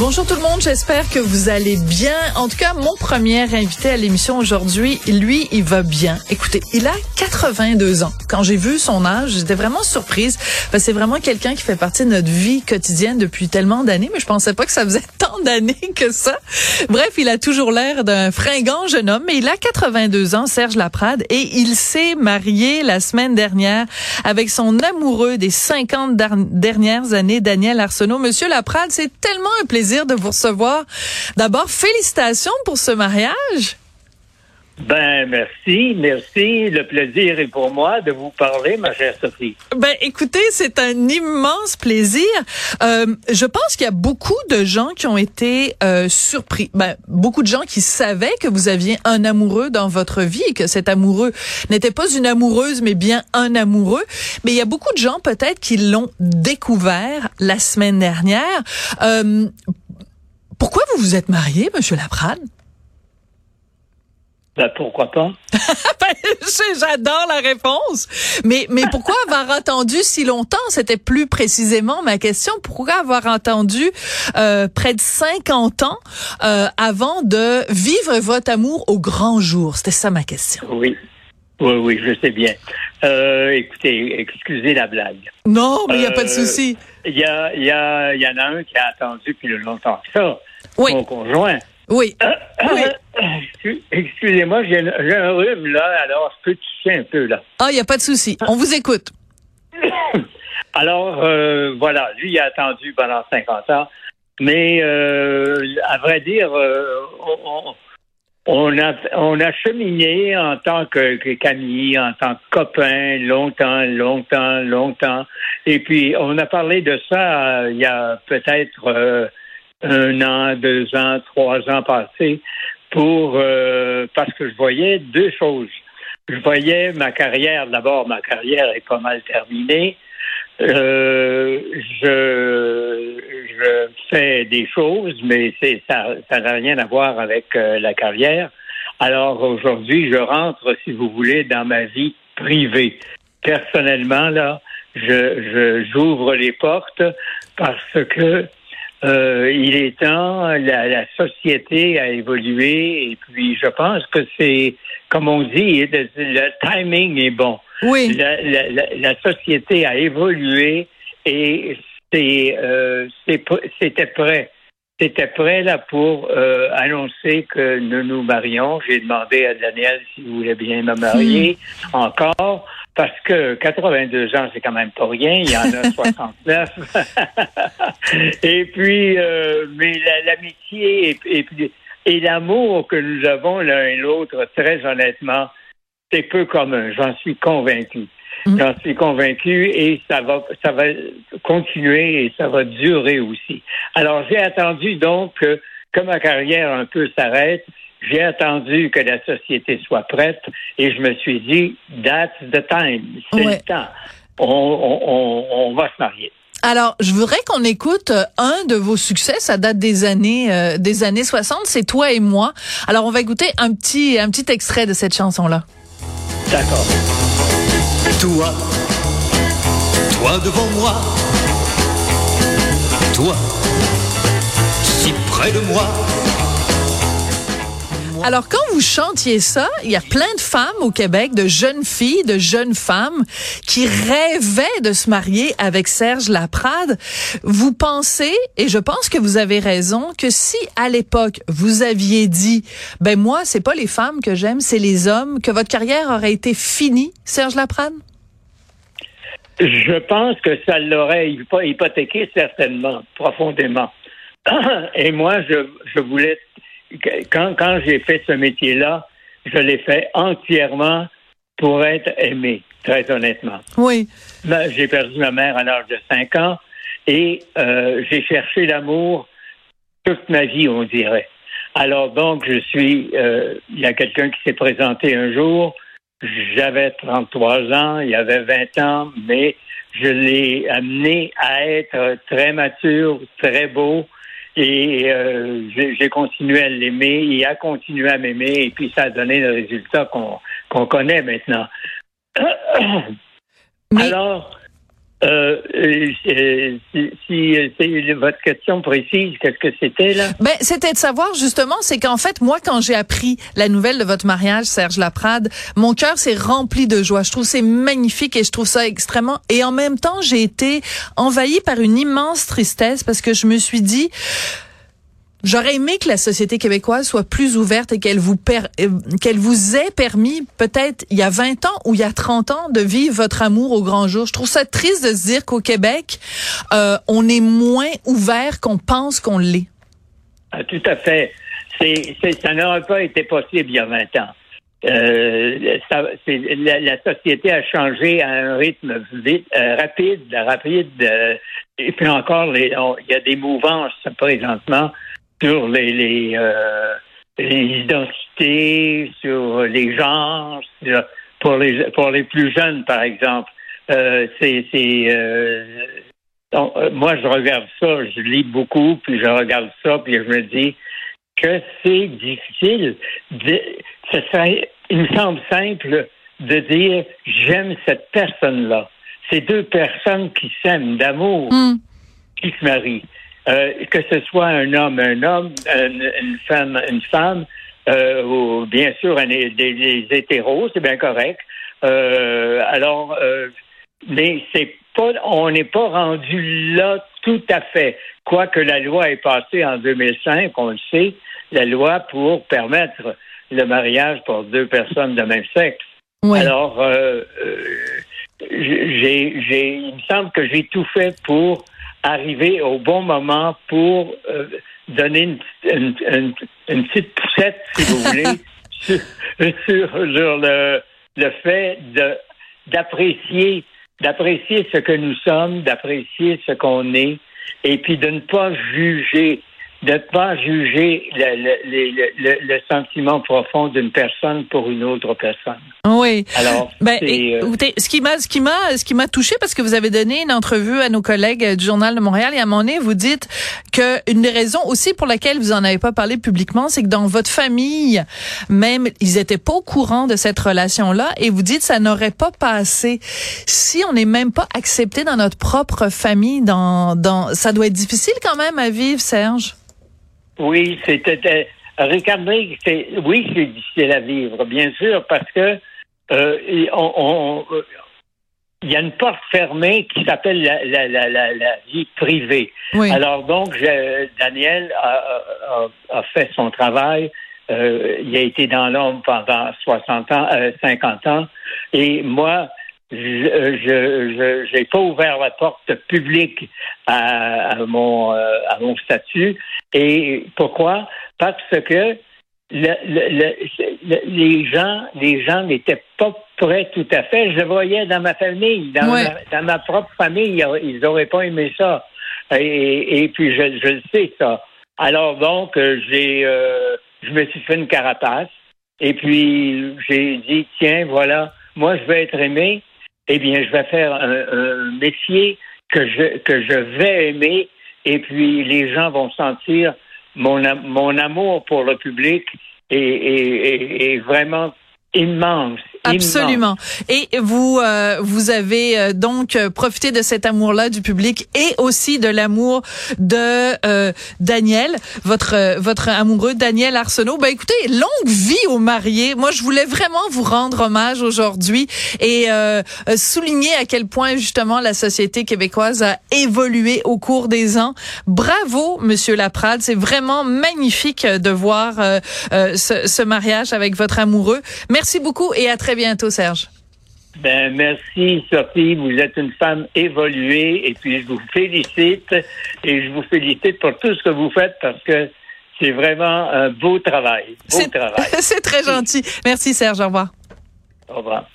Bonjour tout le monde, j'espère que vous allez bien. En tout cas, mon premier invité à l'émission aujourd'hui, lui, il va bien. Écoutez, il a 82 ans. Quand j'ai vu son âge, j'étais vraiment surprise. c'est vraiment quelqu'un qui fait partie de notre vie quotidienne depuis tellement d'années, mais je pensais pas que ça faisait tant d'années que ça. Bref, il a toujours l'air d'un fringant jeune homme, mais il a 82 ans, Serge Laprade, et il s'est marié la semaine dernière avec son amoureux des 50 dernières années, Daniel Arsenault. Monsieur Laprade, c'est tellement un plaisir de vous recevoir. D'abord, félicitations pour ce mariage. Ben, merci, merci. Le plaisir est pour moi de vous parler, ma chère Sophie. Ben, écoutez, c'est un immense plaisir. Euh, je pense qu'il y a beaucoup de gens qui ont été euh, surpris. Ben, beaucoup de gens qui savaient que vous aviez un amoureux dans votre vie et que cet amoureux n'était pas une amoureuse, mais bien un amoureux. Mais il y a beaucoup de gens peut-être qui l'ont découvert la semaine dernière. Euh, pourquoi vous vous êtes marié, Monsieur Laprade? Ben, pourquoi pas? Ben, j'adore la réponse. Mais, mais pourquoi avoir attendu si longtemps? C'était plus précisément ma question. Pourquoi avoir entendu euh, près de 50 ans euh, avant de vivre votre amour au grand jour? C'était ça ma question. Oui. Oui, oui, je sais bien. Euh, écoutez, excusez la blague. Non, mais il n'y a pas de souci. Il y, a, y, a, y en a un qui a attendu depuis longtemps ça. Oui. Mon conjoint. Oui. Excusez-moi, j'ai un rhume là, alors je peux toucher un peu là. Ah, il n'y a pas de souci. On vous écoute. alors, euh, voilà, lui, il a attendu pendant 50 ans. Mais euh, à vrai dire, euh, on, a, on a cheminé en tant que, Camille, en tant que copain, longtemps, longtemps, longtemps. Et puis, on a parlé de ça il y a peut-être un an, deux ans, trois ans passés pour euh, parce que je voyais deux choses. Je voyais ma carrière, d'abord ma carrière est pas mal terminée. Euh, je, je fais des choses, mais c'est ça ça n'a rien à voir avec euh, la carrière. Alors aujourd'hui, je rentre, si vous voulez, dans ma vie privée. Personnellement, là, je j'ouvre les portes parce que euh, il est temps, la, société a évolué et puis je pense que c'est, comme on dit, le, timing est bon. Oui. La, société a évolué et c'est, euh, c'était prêt. C'était prêt là pour euh, annoncer que nous nous marions. J'ai demandé à Daniel s'il voulait bien me marier hmm. encore parce que 82 ans, c'est quand même pas rien. Il y en a 69. et puis, euh, mais l'amitié et, et, l'amour que nous avons l'un et l'autre, très honnêtement, c'est peu commun. J'en suis convaincu. Mm. J'en suis convaincu et ça va, ça va continuer et ça va durer aussi. Alors, j'ai attendu donc que, que ma carrière un peu s'arrête j'ai attendu que la société soit prête et je me suis dit, that's the time, c'est le temps. On, va se marier. Alors, je voudrais qu'on écoute un de vos succès. Ça date des années euh, des années 60. C'est toi et moi. Alors, on va écouter un petit un petit extrait de cette chanson là. D'accord. Toi, toi devant moi, toi, alors, quand vous chantiez ça, il y a plein de femmes au Québec, de jeunes filles, de jeunes femmes qui rêvaient de se marier avec Serge Laprade. Vous pensez, et je pense que vous avez raison, que si à l'époque vous aviez dit, ben moi, c'est pas les femmes que j'aime, c'est les hommes, que votre carrière aurait été finie, Serge Laprade? Je pense que ça l'aurait hypothéqué certainement, profondément. Et moi, je, je voulais quand, quand j'ai fait ce métier-là, je l'ai fait entièrement pour être aimé. très honnêtement. Oui. Ben, j'ai perdu ma mère à l'âge de 5 ans et euh, j'ai cherché l'amour toute ma vie, on dirait. Alors donc, je suis, euh, il y a quelqu'un qui s'est présenté un jour, j'avais 33 ans, il y avait 20 ans, mais je l'ai amené à être très mature, très beau, et euh, j'ai continué à l'aimer, il a continué à m'aimer, et puis ça a donné le résultat qu'on qu'on connaît maintenant. Alors, euh, si, si c'est votre question précise, qu'est-ce que c'était là? Ben, c'était de savoir justement, c'est qu'en fait, moi, quand j'ai appris la nouvelle de votre mariage, Serge Laprade, mon cœur s'est rempli de joie. Je trouve c'est magnifique et je trouve ça extrêmement. Et en même temps, j'ai été envahie par une immense tristesse parce que je me suis dit. J'aurais aimé que la société québécoise soit plus ouverte et qu'elle vous euh, qu'elle vous ait permis peut-être il y a 20 ans ou il y a 30 ans de vivre votre amour au grand jour. Je trouve ça triste de se dire qu'au Québec, euh, on est moins ouvert qu'on pense qu'on l'est. Ah, tout à fait. C'est, ça n'aurait pas été possible il y a 20 ans. Euh, la, société a changé à un rythme vite, rapide, rapide. et puis encore, il y a des mouvances présentement sur les, les, euh, les identités, sur les genres, pour les pour les plus jeunes, par exemple. Euh, c'est c'est euh, moi je regarde ça, je lis beaucoup, puis je regarde ça, puis je me dis que c'est difficile. De, ce serait, il me semble simple de dire j'aime cette personne-là. Ces deux personnes qui s'aiment d'amour, mm. qui se marient. Euh, que ce soit un homme, un homme, une, femme, une femme, euh, ou bien sûr des, hétéros, c'est bien correct. Euh, alors, mais c'est pas, on n'est pas rendu là tout à fait. Quoique la loi est passée en 2005, on le sait, la loi pour permettre le mariage pour deux personnes de même sexe. Alors, j'ai, j'ai, il me semble que j'ai tout fait pour arriver au bon moment pour euh, donner une, une, une, petite poussette, si vous voulez, sur, sur, le, le fait de d'apprécier d'apprécier ce que nous sommes, d'apprécier ce qu'on est, et puis de ne pas juger de ne pas juger le, le, le, le, sentiment profond d'une personne pour une autre personne. Oui. Alors, ben, euh, écoutez, ce qui m'a, ce qui m'a, ce qui m'a touché parce que vous avez donné une entrevue à nos collègues du journal de Montréal et à mon nez, vous dites que une des raisons aussi pour laquelle vous en avez pas parlé publiquement, c'est que dans votre famille, même ils étaient pas au courant de cette relation-là et vous dites ça n'aurait pas passé si on n'est même pas accepté dans notre propre famille. Dans, dans, ça doit être difficile quand même à vivre, Serge. Oui, c'était. Regardez, c'est, oui, c'est difficile à vivre, bien sûr, parce que euh, on, euh, il y a une porte fermée qui s'appelle la, la, la, la, vie privée. Alors donc, Daniel a, a, fait son travail. Euh, il a été dans l'ombre pendant 60 ans, 50 ans. Et moi, je je n'ai pas ouvert la porte publique à, mon à mon statut. Et pourquoi? Parce que le, le, les gens les gens n'étaient pas prêts tout à fait. Je le voyais dans ma famille dans, ma, dans ma propre famille ils n'auraient pas aimé ça. Et, et puis je, je le sais ça. Alors donc j'ai euh, je me suis fait une carapace. Et puis j'ai dit tiens voilà moi je vais être aimé eh bien, je vais faire un, métier que je, que je vais aimer et puis les gens vont sentir mon, mon amour pour le public est vraiment immense. Absolument. Et vous euh, vous avez euh, donc euh, profité de cet amour-là du public et aussi de l'amour de Daniel, votre votre amoureux Daniel Arsenault. Ben écoutez, longue vie aux mariés. Moi, je voulais vraiment vous rendre hommage aujourd'hui et souligner à quel point justement la société québécoise a évolué au cours des ans. Bravo, Monsieur Laprade. C'est vraiment magnifique de voir ce, ce mariage avec votre amoureux. Merci beaucoup et à très bientôt, Serge. Ben, merci, Sophie. Vous êtes une femme évoluée et puis je vous félicite et je vous félicite pour tout ce que vous faites parce que c'est vraiment un beau travail. Beau travail. c'est très gentil. Merci, Serge. Au revoir. Au revoir.